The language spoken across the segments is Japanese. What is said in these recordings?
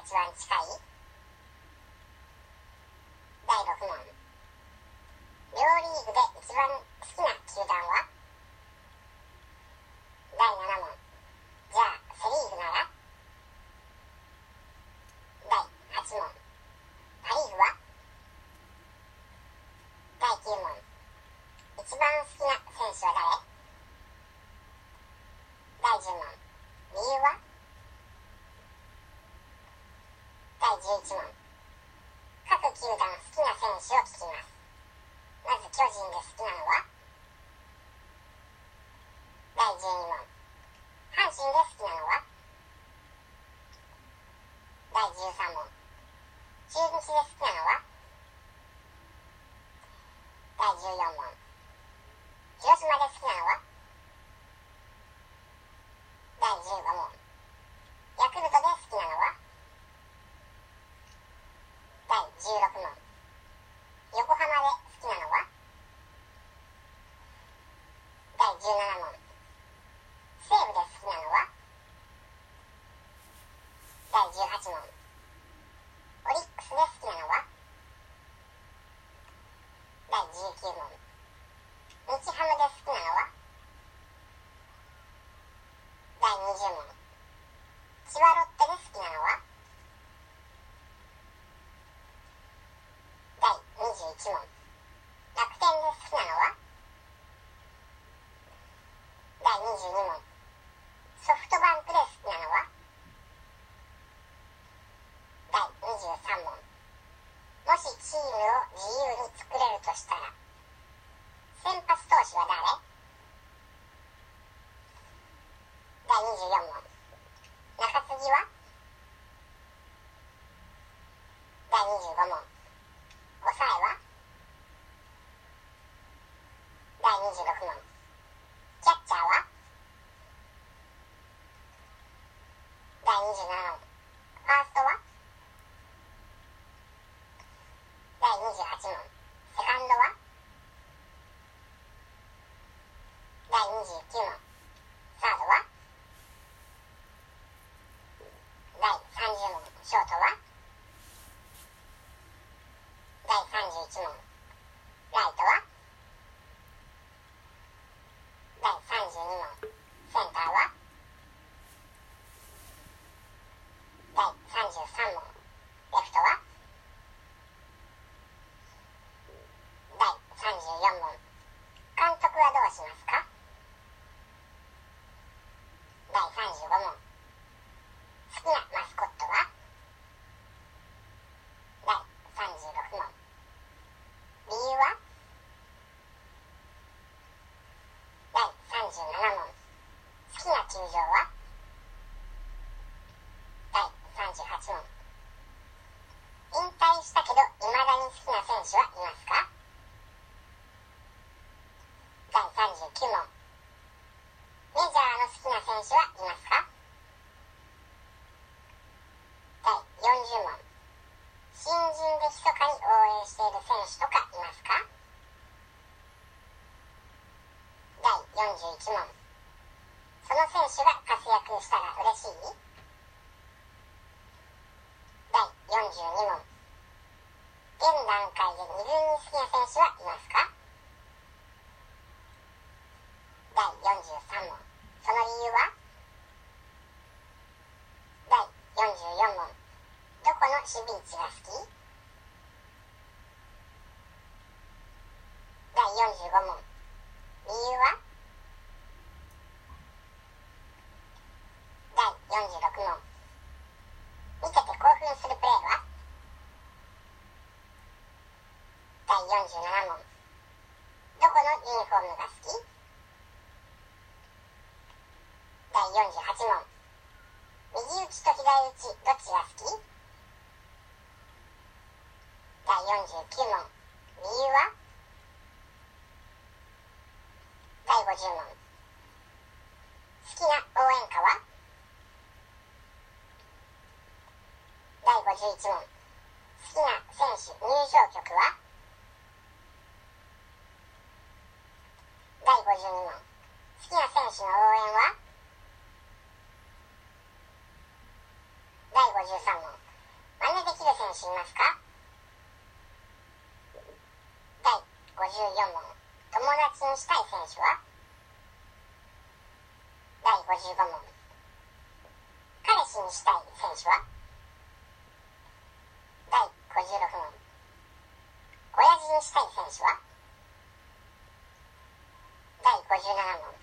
一番近い？第6問。両リーグで一番好きな球団は？第7問。じゃあセ・リーグなら？第8問。パ・リーグは？第9問。一番好きな選手は誰第10問理由は第11問各球団好きな選手を聞きますまず巨人で好きなのは第12問阪神で好きなのは第13問好きなのは第14問。広島で好きなのは第15問。ヤクルトで好きなのは第16問。横浜で好きなのは第17問西武で好きなのは第18問オリックスで好きなのは第19問日ハムで好きなのは第20問千葉ロッテで好きなのは第1問楽天で好きなのは？第22問。ソフトバンクで好きなのは？第23問。もしチームを自由に作れるとしたら？先発投手は誰？第24問。中継ぎは？第25問。キャッチャーは？第27問ファーストは第28問。セカンドは？第29問。いや、いや、第41問その選手が活躍したら嬉しい第42問現段階で二軍に好きな選手はいますか第43問その理由は第44問どこの守備位置が好き第45問理由は第46問見てて興奮するプレーは第47問。どこのユニフォームが好き？第48問。右打ちと左打ちどっちが好き？第49問。理由は？第50問。好きな応援歌は？第51問。好きな選手入場曲は？第52問好きな選手の応援は？第53問真似できる選手いますか？第54問友達にしたい選手は？第55問彼氏にしたい選手は？第56問親父にしたい選手は第57問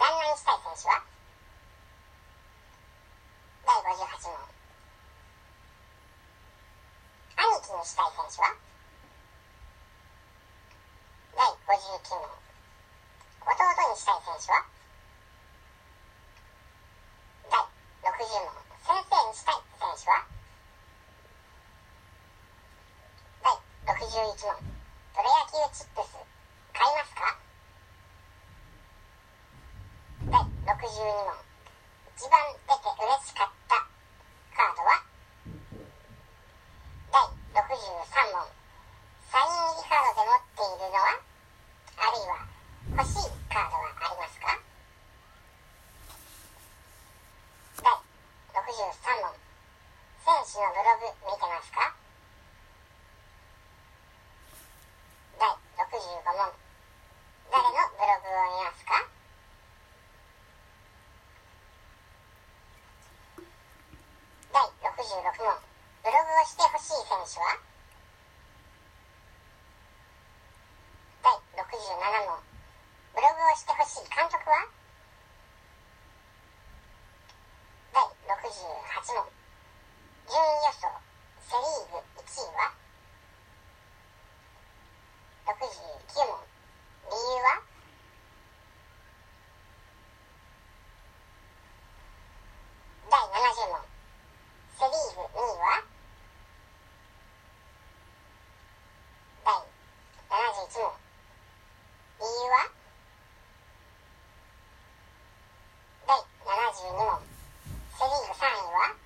旦那にしたい選手は第58問兄貴にしたい選手は。第59問。弟にしたい選手は？第60問。先生にしたい選手は？第61問。プロ野球チップス買いますか第62問一番出て嬉しかったカードは第63問サイン入りカードで持っているのはあるいは欲しいカードはありますか？第63問。選手のブログ見てますか？第65問。誰のブログを見ますか？第66問。ブログをしてほしい選手は第67問ブログをしてほしい監督は第68問順位予想セ・リーグ1位は？69問。理由は第70問セ・リーグ2位は第71問理由は第72問セ・リーグ3位は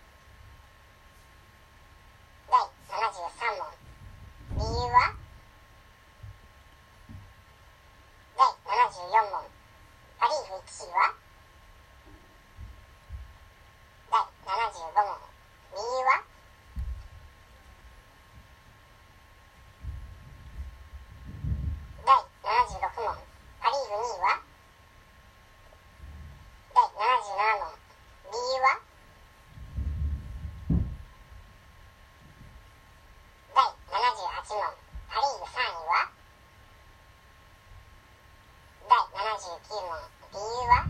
第73問理由は第74問パ・リーグ1位は第75問理由は第76問パ・リーグ2位は第77問。理由は？第78問。パ・リーグ3位は？第79問。理由は？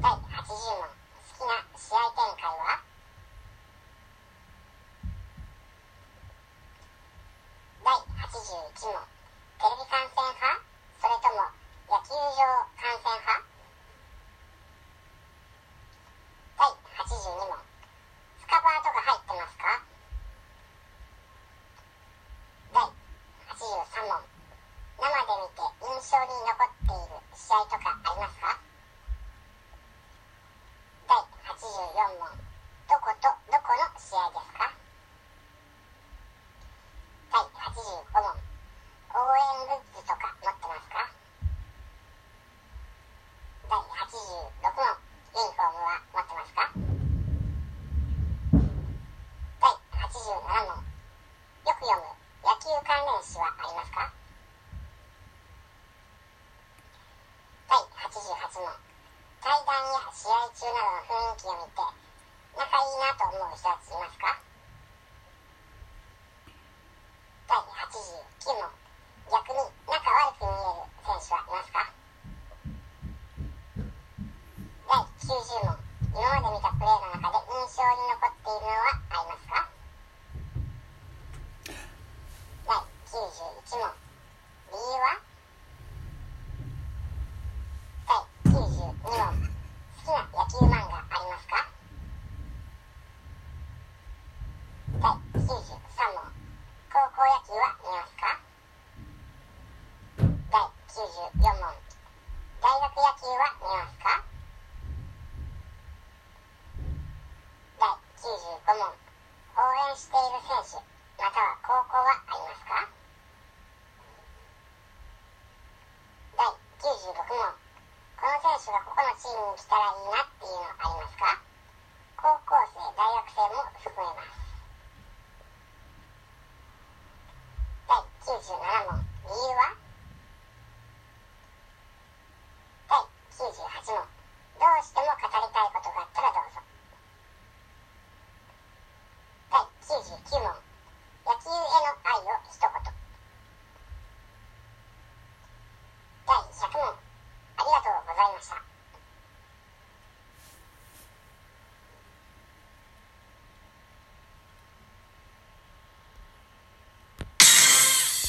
第80問。好きな試合展開は？第81問テレビ観戦派それとも野球場観戦派第82問スカパーとか入ってますか第83問生で見て印象に残っている試合とかありますか第84問どことどこの試合ですか？第85問応援グッズとか持ってますか？第86問。ユニフォームは持ってますか？第87問。よく読む野球関連誌はありますか第88問対談や試合中などの雰囲気を見て仲いいなと思う人たちいますか第89問逆に仲悪く見える選手はいますか第90問今まで見たプレーの中で印象に残っているのはありますか第91問。理由は第92問好きな野球漫画ありますか第93問。高校野球は見ますか？第94問大学野球は見ますか第95問応援している選手または高校はありますか第96問この選手がここのチームに来たらいいなっていうのありますか？